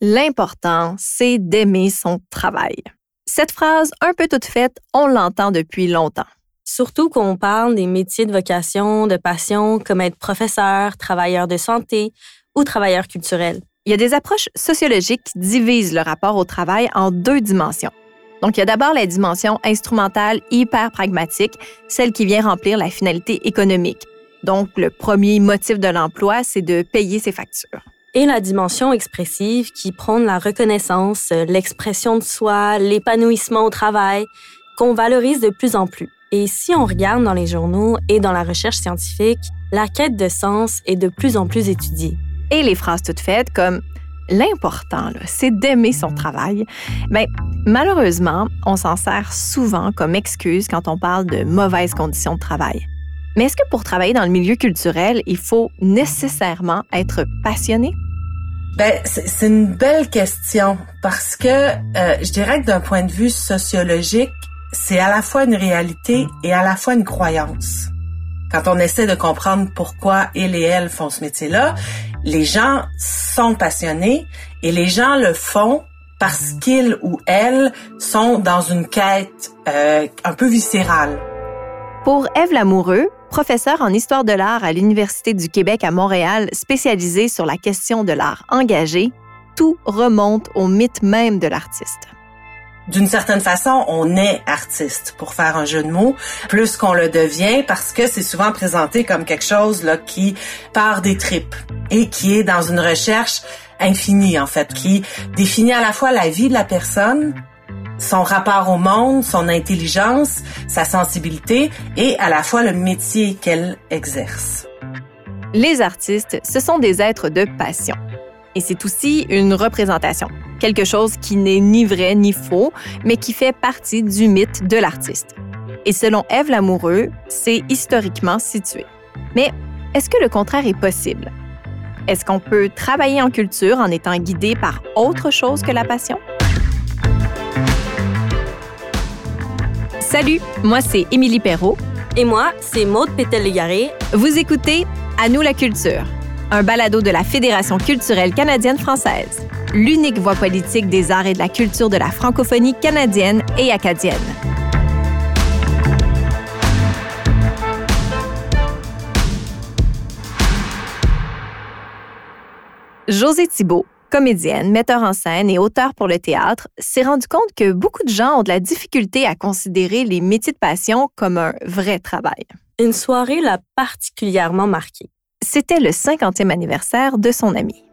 L'important, c'est d'aimer son travail. Cette phrase, un peu toute faite, on l'entend depuis longtemps. Surtout qu'on parle des métiers de vocation, de passion, comme être professeur, travailleur de santé ou travailleur culturel. Il y a des approches sociologiques qui divisent le rapport au travail en deux dimensions. Donc, il y a d'abord la dimension instrumentale hyper pragmatique, celle qui vient remplir la finalité économique. Donc, le premier motif de l'emploi, c'est de payer ses factures. Et la dimension expressive qui prône la reconnaissance, l'expression de soi, l'épanouissement au travail, qu'on valorise de plus en plus. Et si on regarde dans les journaux et dans la recherche scientifique, la quête de sens est de plus en plus étudiée. Et les phrases toutes faites comme l'important, c'est d'aimer son travail. Mais malheureusement, on s'en sert souvent comme excuse quand on parle de mauvaises conditions de travail. Mais est-ce que pour travailler dans le milieu culturel, il faut nécessairement être passionné? Ben, c'est une belle question parce que euh, je dirais que d'un point de vue sociologique, c'est à la fois une réalité et à la fois une croyance. Quand on essaie de comprendre pourquoi ils et elles font ce métier-là, les gens sont passionnés et les gens le font parce qu'ils ou elles sont dans une quête euh, un peu viscérale. Pour Eve Lamoureux, professeure en histoire de l'art à l'Université du Québec à Montréal, spécialisée sur la question de l'art engagé, tout remonte au mythe même de l'artiste. D'une certaine façon, on est artiste, pour faire un jeu de mots, plus qu'on le devient, parce que c'est souvent présenté comme quelque chose qui part des tripes et qui est dans une recherche infinie, en fait, qui définit à la fois la vie de la personne, son rapport au monde, son intelligence, sa sensibilité et à la fois le métier qu'elle exerce. Les artistes, ce sont des êtres de passion. Et c'est aussi une représentation, quelque chose qui n'est ni vrai ni faux, mais qui fait partie du mythe de l'artiste. Et selon Ève Lamoureux, c'est historiquement situé. Mais est-ce que le contraire est possible? Est-ce qu'on peut travailler en culture en étant guidé par autre chose que la passion? Salut, moi c'est Émilie Perrault. Et moi, c'est Maude Pétel-Légaré. Vous écoutez À nous la culture un balado de la Fédération culturelle canadienne-française, l'unique voix politique des arts et de la culture de la francophonie canadienne et acadienne. José Thibault, comédienne, metteur en scène et auteur pour le théâtre, s'est rendu compte que beaucoup de gens ont de la difficulté à considérer les métiers de passion comme un vrai travail. Une soirée l'a particulièrement marqué. C'était le 50e anniversaire de son ami.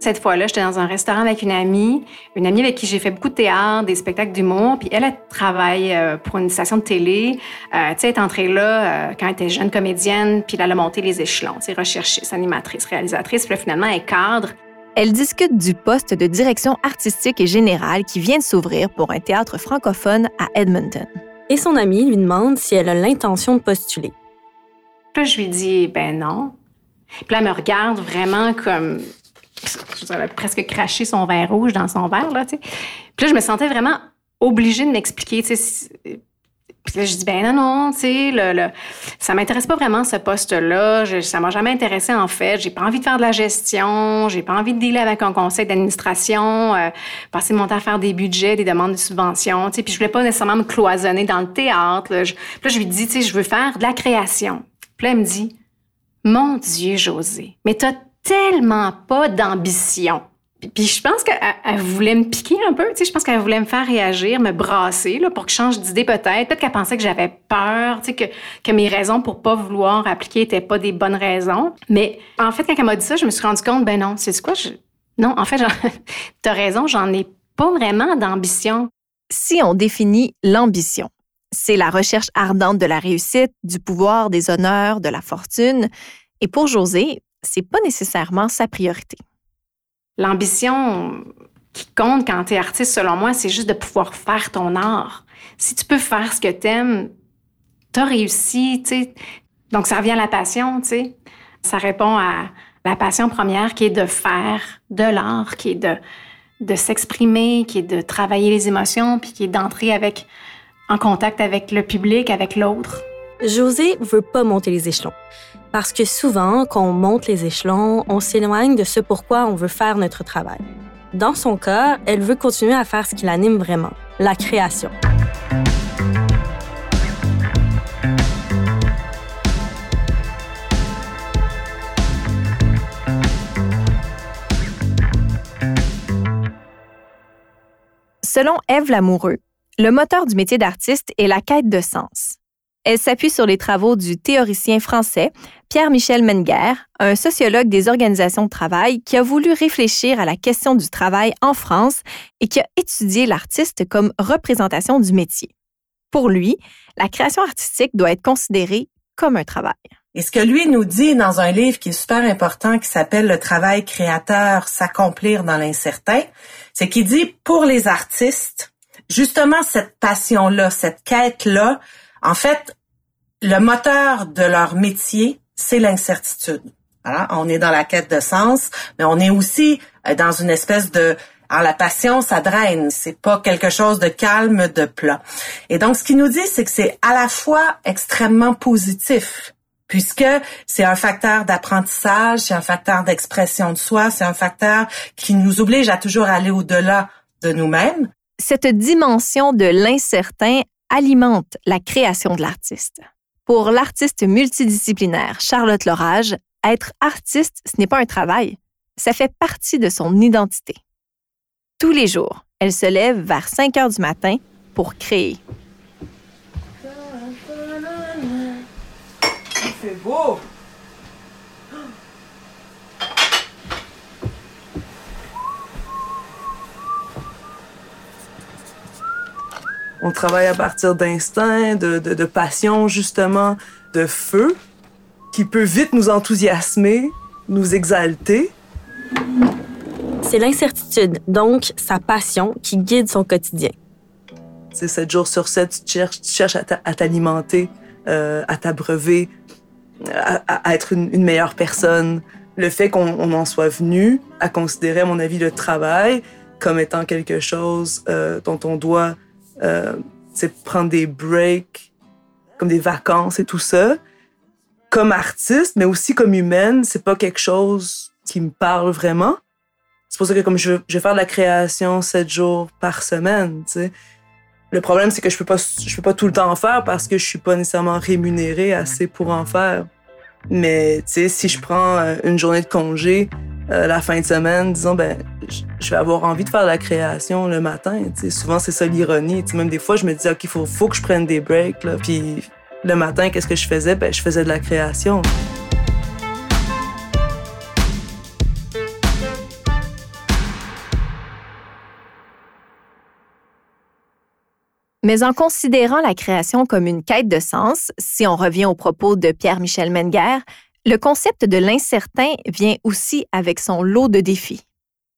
Cette fois-là, j'étais dans un restaurant avec une amie, une amie avec qui j'ai fait beaucoup de théâtre, des spectacles d'humour, puis elle, elle travaille euh, pour une station de télé. Euh, tu sais, elle est entrée là euh, quand elle était jeune comédienne, puis elle a monté les échelons, tu sais, recherchiste, animatrice, réalisatrice, puis là, finalement, elle cadre. Elle discute du poste de direction artistique et générale qui vient de s'ouvrir pour un théâtre francophone à Edmonton. Et son amie lui demande si elle a l'intention de postuler. Puis je lui dis, ben non. Puis là, elle me regarde vraiment comme. J'avais presque craché son verre rouge dans son verre, là, tu sais. Puis là, je me sentais vraiment obligée de m'expliquer, tu sais. Puis là, je dis, ben non, non, tu sais, le, le, ça m'intéresse pas vraiment ce poste-là. Ça m'a jamais intéressé, en fait. J'ai pas envie de faire de la gestion. J'ai pas envie de dealer avec un conseil d'administration, euh, passer mon temps à faire des budgets, des demandes de subventions, tu sais. Puis je voulais pas nécessairement me cloisonner dans le théâtre. Là. Je, puis là, je lui dis, tu sais, je veux faire de la création. Puis là, elle me dit, mon Dieu, José, mais t'as tellement pas d'ambition. Puis, je pense qu'elle voulait me piquer un peu, tu sais, je pense qu'elle voulait me faire réagir, me brasser là, pour que je change d'idée peut-être. Peut-être qu'elle pensait que j'avais peur, tu sais, que, mes raisons pour pas vouloir appliquer étaient pas des bonnes raisons. Mais en fait, quand elle m'a dit ça, je me suis rendu compte, ben non, c'est quoi? Non, en fait, t'as raison, j'en ai pas vraiment d'ambition. Si on définit l'ambition, c'est la recherche ardente de la réussite, du pouvoir, des honneurs, de la fortune. Et pour José, c'est pas nécessairement sa priorité. L'ambition qui compte quand tu es artiste, selon moi, c'est juste de pouvoir faire ton art. Si tu peux faire ce que tu aimes, tu as réussi, tu sais. Donc, ça revient à la passion, tu. Ça répond à la passion première qui est de faire de l'art, qui est de, de s'exprimer, qui est de travailler les émotions, puis qui est d'entrer avec en contact avec le public, avec l'autre. José veut pas monter les échelons. Parce que souvent, quand on monte les échelons, on s'éloigne de ce pourquoi on veut faire notre travail. Dans son cas, elle veut continuer à faire ce qui l'anime vraiment, la création. Selon Ève Lamoureux, le moteur du métier d'artiste est la quête de sens. Elle s'appuie sur les travaux du théoricien français Pierre-Michel Menger, un sociologue des organisations de travail qui a voulu réfléchir à la question du travail en France et qui a étudié l'artiste comme représentation du métier. Pour lui, la création artistique doit être considérée comme un travail. Et ce que lui nous dit dans un livre qui est super important, qui s'appelle Le travail créateur, s'accomplir dans l'incertain, c'est qu'il dit pour les artistes, justement cette passion-là, cette quête-là, en fait, le moteur de leur métier, c'est l'incertitude. Voilà, on est dans la quête de sens, mais on est aussi euh, dans une espèce de alors la passion, ça draine, c'est pas quelque chose de calme, de plat. Et donc ce qu'il nous dit, c'est que c'est à la fois extrêmement positif puisque c'est un facteur d'apprentissage, c'est un facteur d'expression de soi, c'est un facteur qui nous oblige à toujours aller au-delà de nous-mêmes. Cette dimension de l'incertain alimente la création de l'artiste. Pour l'artiste multidisciplinaire Charlotte Lorage, être artiste, ce n'est pas un travail, ça fait partie de son identité. Tous les jours, elle se lève vers 5 heures du matin pour créer. C'est beau. On travaille à partir d'instinct, de, de, passion, justement, de feu, qui peut vite nous enthousiasmer, nous exalter. C'est l'incertitude, donc sa passion, qui guide son quotidien. C'est 7 jours sur 7, tu cherches, tu cherches à t'alimenter, euh, à t'abreuver, à, être une, meilleure personne. Le fait qu'on en soit venu à considérer, à mon avis, le travail comme étant quelque chose euh, dont on doit euh, prendre des breaks, comme des vacances et tout ça. Comme artiste, mais aussi comme humaine, c'est pas quelque chose qui me parle vraiment. C'est pour ça que comme je, je vais faire de la création sept jours par semaine, tu sais. Le problème, c'est que je peux pas, je peux pas tout le temps en faire parce que je suis pas nécessairement rémunérée assez pour en faire. Mais, tu sais, si je prends euh, une journée de congé euh, la fin de semaine, disons, ben, je vais avoir envie de faire de la création le matin. Tu sais, souvent, c'est ça l'ironie. Même des fois, je me dis, OK, il faut, faut que je prenne des breaks. Là. Puis le matin, qu'est-ce que je faisais? Ben, je faisais de la création. Mais en considérant la création comme une quête de sens, si on revient aux propos de Pierre-Michel Menger, le concept de l'incertain vient aussi avec son lot de défis.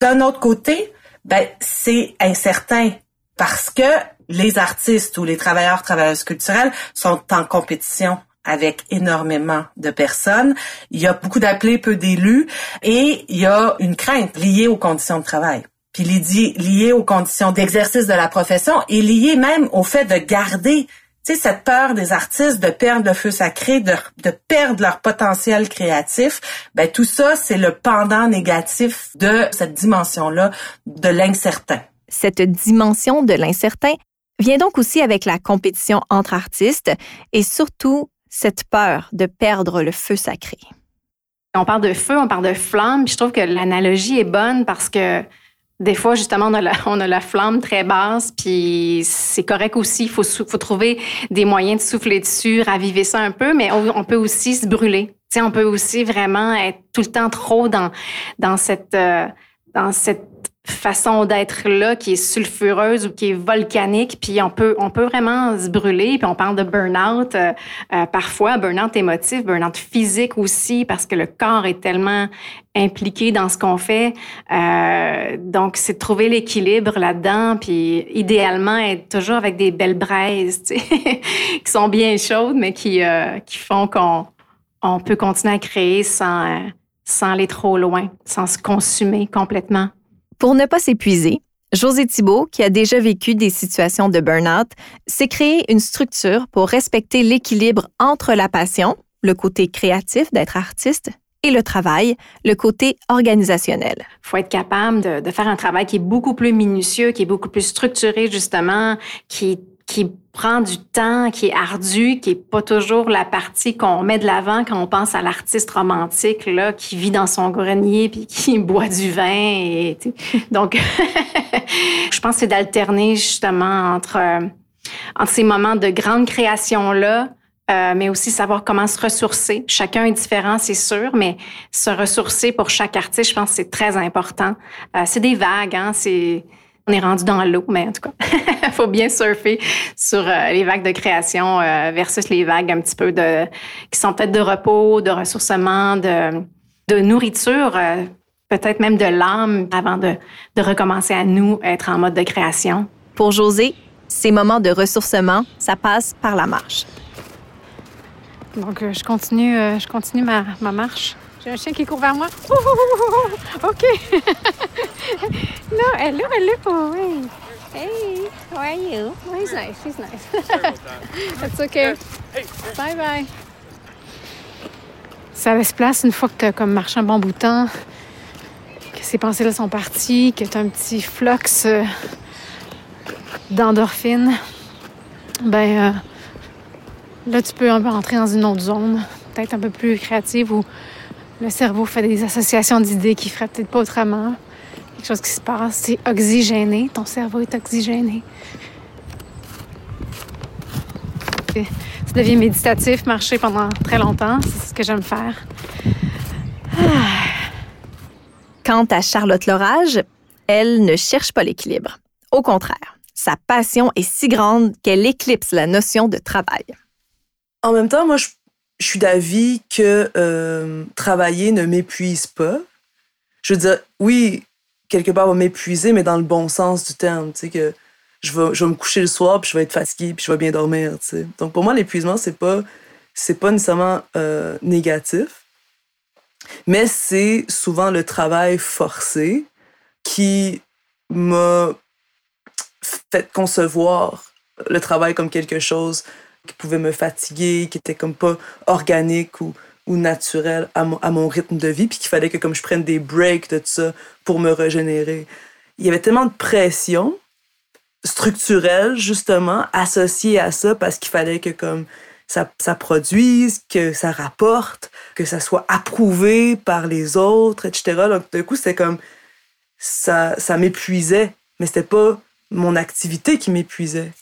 D'un autre côté, ben, c'est incertain parce que les artistes ou les travailleurs, travailleuses culturelles sont en compétition avec énormément de personnes. Il y a beaucoup d'appelés, peu d'élus et il y a une crainte liée aux conditions de travail puis lié aux conditions d'exercice de la profession et lié même au fait de garder sais, cette peur des artistes de perdre le feu sacré, de, de perdre leur potentiel créatif, ben tout ça, c'est le pendant négatif de cette dimension-là de l'incertain. Cette dimension de l'incertain vient donc aussi avec la compétition entre artistes et surtout cette peur de perdre le feu sacré. On parle de feu, on parle de flamme, je trouve que l'analogie est bonne parce que des fois, justement, on a, la, on a la flamme très basse, puis c'est correct aussi. Il faut, faut trouver des moyens de souffler dessus, raviver ça un peu, mais on, peut aussi se brûler. sais, on peut aussi vraiment être tout le temps trop dans, dans cette, euh, dans cette façon d'être là qui est sulfureuse ou qui est volcanique, puis on peut, on peut vraiment se brûler, puis on parle de burn-out euh, euh, parfois, burn-out émotif, burn-out physique aussi, parce que le corps est tellement impliqué dans ce qu'on fait. Euh, donc, c'est de trouver l'équilibre là-dedans, puis idéalement être toujours avec des belles braises, qui sont bien chaudes, mais qui, qui font qu'on on peut continuer à créer sans, sans aller trop loin, sans se consumer complètement. Pour ne pas s'épuiser, José Thibault, qui a déjà vécu des situations de burn-out, s'est créé une structure pour respecter l'équilibre entre la passion, le côté créatif d'être artiste, et le travail, le côté organisationnel. Il faut être capable de, faire un travail qui est beaucoup plus minutieux, qui est beaucoup plus structuré, justement, qui, qui prend du temps, qui est ardu, qui est pas toujours la partie qu'on met de l'avant quand on pense à l'artiste romantique là, qui vit dans son grenier puis qui boit du vin. Et, donc, je pense c'est d'alterner justement entre, euh, entre ces moments de grande création là euh, mais aussi savoir comment se ressourcer. Chacun est différent, c'est sûr, mais se ressourcer pour chaque artiste, je pense c'est très important. Euh, c'est des vagues, hein, c'est... On est rendu dans l'eau, mais en tout cas, il faut bien surfer sur euh, les vagues de création versus les vagues un petit peu de qui sont peut-être de repos, de ressourcement, de, de nourriture, peut-être même de l'âme avant de, de recommencer à nous être en mode de création. Pour José, ces moments de ressourcement, ça passe par la marche. Donc, euh, je continue, euh, je continue ma, ma marche. J'ai un chien qui court vers moi. OK. no, hello, hello. Hey. Hey, how are you? Oh, he's nice. He's nice. That's okay. Bye bye. Ça laisse place une fois que tu as comme marché un bon bout de temps, que ces pensées-là sont parties, que tu as un petit flux euh, d'endorphine. Ben, Là, tu peux un peu entrer dans une autre zone, peut-être un peu plus créative, où le cerveau fait des associations d'idées qui ferait peut-être pas autrement. Quelque chose qui se passe, c'est oxygéné. Ton cerveau est oxygéné. Ça devient méditatif, marcher pendant très longtemps. C'est ce que j'aime faire. Quant à Charlotte Lorage, elle ne cherche pas l'équilibre. Au contraire, sa passion est si grande qu'elle éclipse la notion de travail. En même temps, moi, je, suis d'avis que euh, travailler ne m'épuise pas. Je veux dire, oui, quelque part, va m'épuiser, mais dans le bon sens du terme. Tu sais, que je vais, je vais me coucher le soir, puis je vais être fatiguée, puis je vais bien dormir. Tu sais. Donc, pour moi, l'épuisement, c'est pas, c'est pas nécessairement euh, négatif, mais c'est souvent le travail forcé qui m'a fait concevoir le travail comme quelque chose qui pouvait me fatiguer, qui était comme pas organique ou, ou naturel à mon, à mon rythme de vie, puis qu'il fallait que comme je prenne des breaks de tout ça pour me régénérer. Il y avait tellement de pression structurelle, justement, associée à ça, parce qu'il fallait que comme ça, ça produise, que ça rapporte, que ça soit approuvé par les autres, etc. Donc, du coup, c'était comme... Ça, ça m'épuisait, mais c'était pas mon activité qui m'épuisait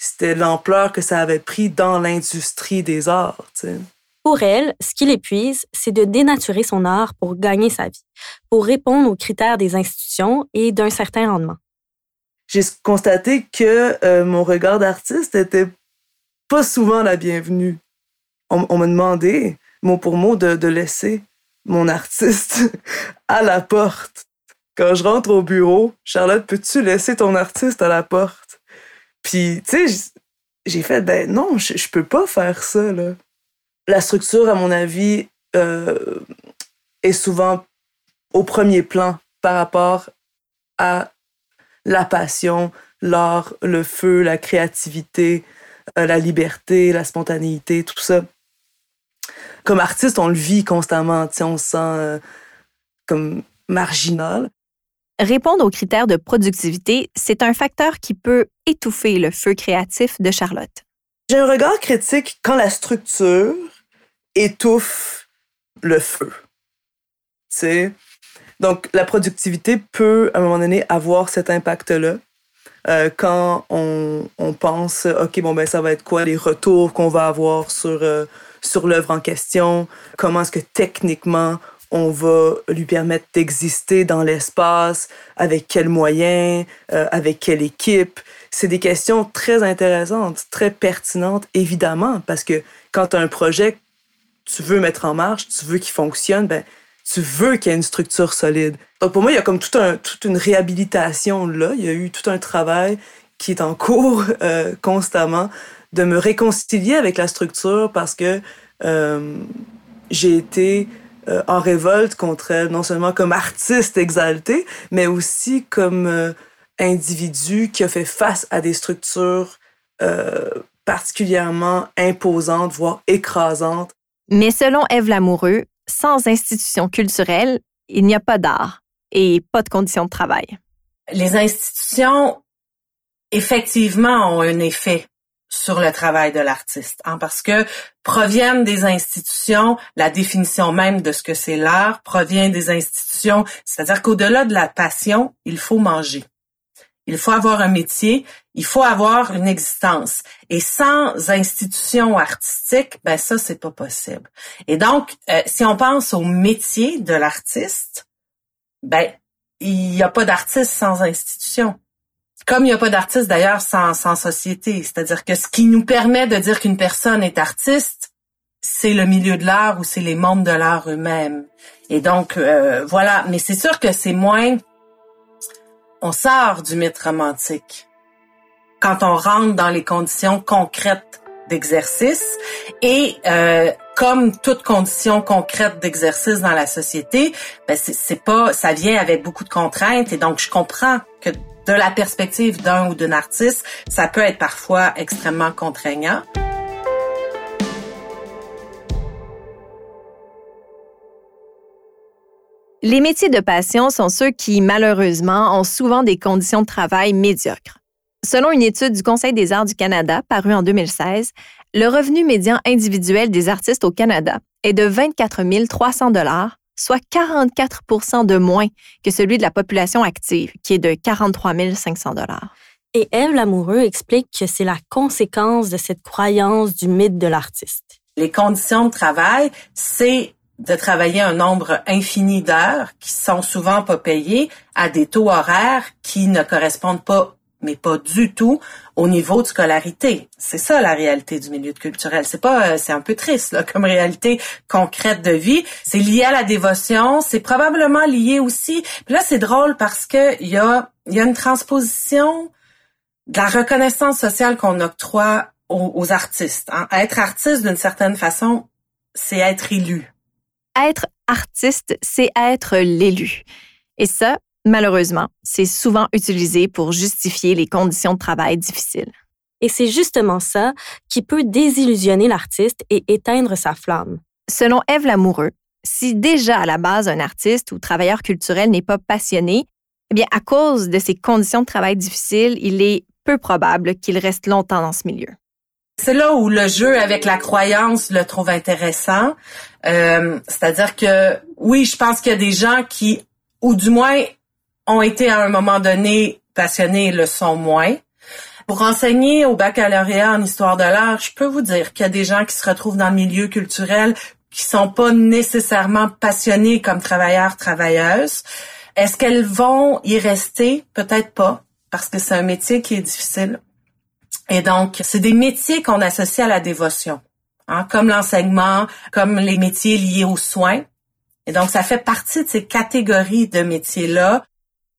c'était l'ampleur que ça avait pris dans l'industrie des arts. Pour elle, ce qui l'épuise, c'est de dénaturer son art pour gagner sa vie, pour répondre aux critères des institutions et d'un certain rendement. J'ai constaté que euh, mon regard d'artiste était pas souvent la bienvenue. On, me demandait, mot pour mot, de, de laisser mon artiste à la porte. Quand je rentre au bureau, Charlotte, peux-tu laisser ton artiste à la porte? Puis, tu sais, j'ai fait, ben non, je, peux pas faire ça, là. La structure, à mon avis, euh, est souvent au premier plan par rapport à la passion, l'art, le feu, la créativité, euh, la liberté, la spontanéité, tout ça. Comme artiste, on le vit constamment, on se sent euh, comme marginal. Répondre aux critères de productivité, c'est un facteur qui peut étouffer le feu créatif de Charlotte. J'ai un regard critique quand la structure étouffe le feu. Donc, la productivité peut, à un moment donné, avoir cet impact-là. Euh, quand on, pense, OK, bon, ben, ça va être quoi les retours qu'on va avoir sur, euh, sur l'œuvre en question? Comment est-ce que techniquement on va lui permettre d'exister dans l'espace, avec quels moyens, euh, avec quelle équipe. C'est des questions très intéressantes, très pertinentes, évidemment, parce que quand tu as un projet tu veux mettre en marche, tu veux qu'il fonctionne, ben, tu veux qu'il y ait une structure solide. Donc pour moi, il y a comme tout toute une réhabilitation là. Il y a eu tout un travail qui est en cours euh, constamment de me réconcilier avec la structure parce que euh, j'ai été euh, en révolte contre elle, non seulement comme artiste exalté, mais aussi comme euh, individu qui a fait face à des structures euh, particulièrement imposantes, voire écrasantes. Mais selon Ève Lamoureux, sans institution culturelle, il n'y a pas d'art et pas de conditions de travail. Les institutions, effectivement, ont un effet sur le travail de l'artiste, hein, parce que proviennent des institutions, la définition même de ce que c'est l'art provient des institutions, c'est-à-dire qu'au-delà de la passion, il faut manger. Il faut avoir un métier, il faut avoir une existence. Et sans institution artistique, ben ça c'est pas possible. Et donc, euh, si on pense au métier de l'artiste, ben il n'y a pas d'artiste sans institution. Comme il n'y a pas d'artiste d'ailleurs sans, sans société. C'est-à-dire que ce qui nous permet de dire qu'une personne est artiste, c'est le milieu de l'art ou c'est les mondes de l'art eux-mêmes. Et donc, euh, voilà. Mais c'est sûr que c'est moins... On sort du mythe romantique quand on rentre dans les conditions concrètes d'exercice et euh, comme toute condition concrète d'exercice dans la société, ben c'est pas, ça vient avec beaucoup de contraintes et donc je comprends que de la perspective d'un ou d'une artiste, ça peut être parfois extrêmement contraignant. Les métiers de passion sont ceux qui, malheureusement, ont souvent des conditions de travail médiocres. Selon une étude du Conseil des arts du Canada parue en 2016, le revenu médian individuel des artistes au Canada est de 24 300 soit 44% de moins que celui de la population active, qui est de 43 500 Et Eve Lamoureux explique que c'est la conséquence de cette croyance du mythe de l'artiste. Les conditions de travail, c'est de travailler un nombre infini d'heures qui sont souvent pas payées à des taux horaires qui ne correspondent pas mais pas du tout au niveau de scolarité. C'est ça la réalité du milieu culturel. C'est pas, euh, c'est un peu triste là, comme réalité concrète de vie. C'est lié à la dévotion. C'est probablement lié aussi. Puis là, c'est drôle parce que il y a, y a une transposition de la reconnaissance sociale qu'on octroie aux, artistes. Hein. Être artiste, d'une certaine façon, c'est être élu. Être artiste, c'est être l'élu. Et ça, Malheureusement, c'est souvent utilisé pour justifier les conditions de travail difficiles. Et c'est justement ça qui peut désillusionner l'artiste et éteindre sa flamme. Selon Eve Lamoureux, si déjà à la base un artiste ou travailleur culturel n'est pas passionné, eh bien à cause de ces conditions de travail difficiles, il est peu probable qu'il reste longtemps dans ce milieu. C'est là où le jeu avec la croyance le trouve intéressant. Euh, c'est-à-dire que oui, je pense qu'il y a des gens qui, ou du moins ont été à un moment donné passionnés le sont moins. Pour enseigner au baccalauréat en histoire de l'art, je peux vous dire qu'il y a des gens qui se retrouvent dans le milieu culturel qui sont pas nécessairement passionnés comme travailleurs, travailleuses. Est-ce qu'elles vont y rester? Peut-être pas, parce que c'est un métier qui est difficile. Et donc, c'est des métiers qu'on associe à la dévotion, hein, comme l'enseignement, comme les métiers liés aux soins. Et donc, ça fait partie de ces catégories de métiers-là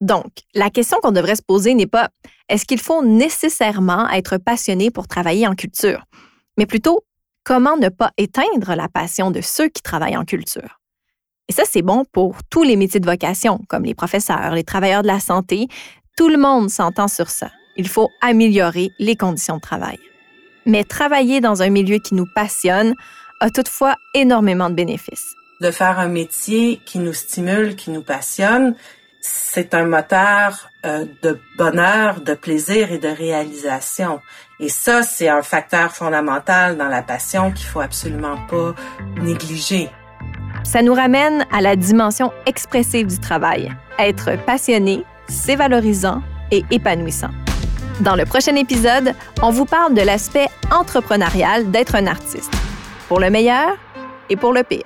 donc, la question qu'on devrait se poser n'est pas est-ce qu'il faut nécessairement être passionné pour travailler en culture, mais plutôt comment ne pas éteindre la passion de ceux qui travaillent en culture? Et ça, c'est bon pour tous les métiers de vocation, comme les professeurs, les travailleurs de la santé. Tout le monde s'entend sur ça. Il faut améliorer les conditions de travail. Mais travailler dans un milieu qui nous passionne a toutefois énormément de bénéfices. De faire un métier qui nous stimule, qui nous passionne, c'est un moteur euh, de bonheur, de plaisir et de réalisation. Et ça, c'est un facteur fondamental dans la passion qu'il faut absolument pas négliger. Ça nous ramène à la dimension expressive du travail. Être passionné, c'est valorisant et épanouissant. Dans le prochain épisode, on vous parle de l'aspect entrepreneurial d'être un artiste, pour le meilleur et pour le pire.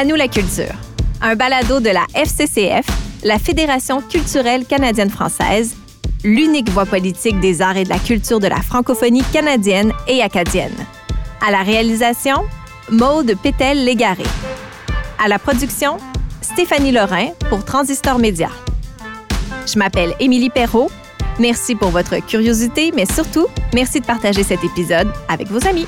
À nous la culture, un balado de la FCCF, la Fédération culturelle canadienne-française, l'unique voix politique des arts et de la culture de la francophonie canadienne et acadienne. À la réalisation, Maude Pétel-Légaré. À la production, Stéphanie Lorrain pour Transistor Média. Je m'appelle Émilie Perrault. Merci pour votre curiosité, mais surtout, merci de partager cet épisode avec vos amis.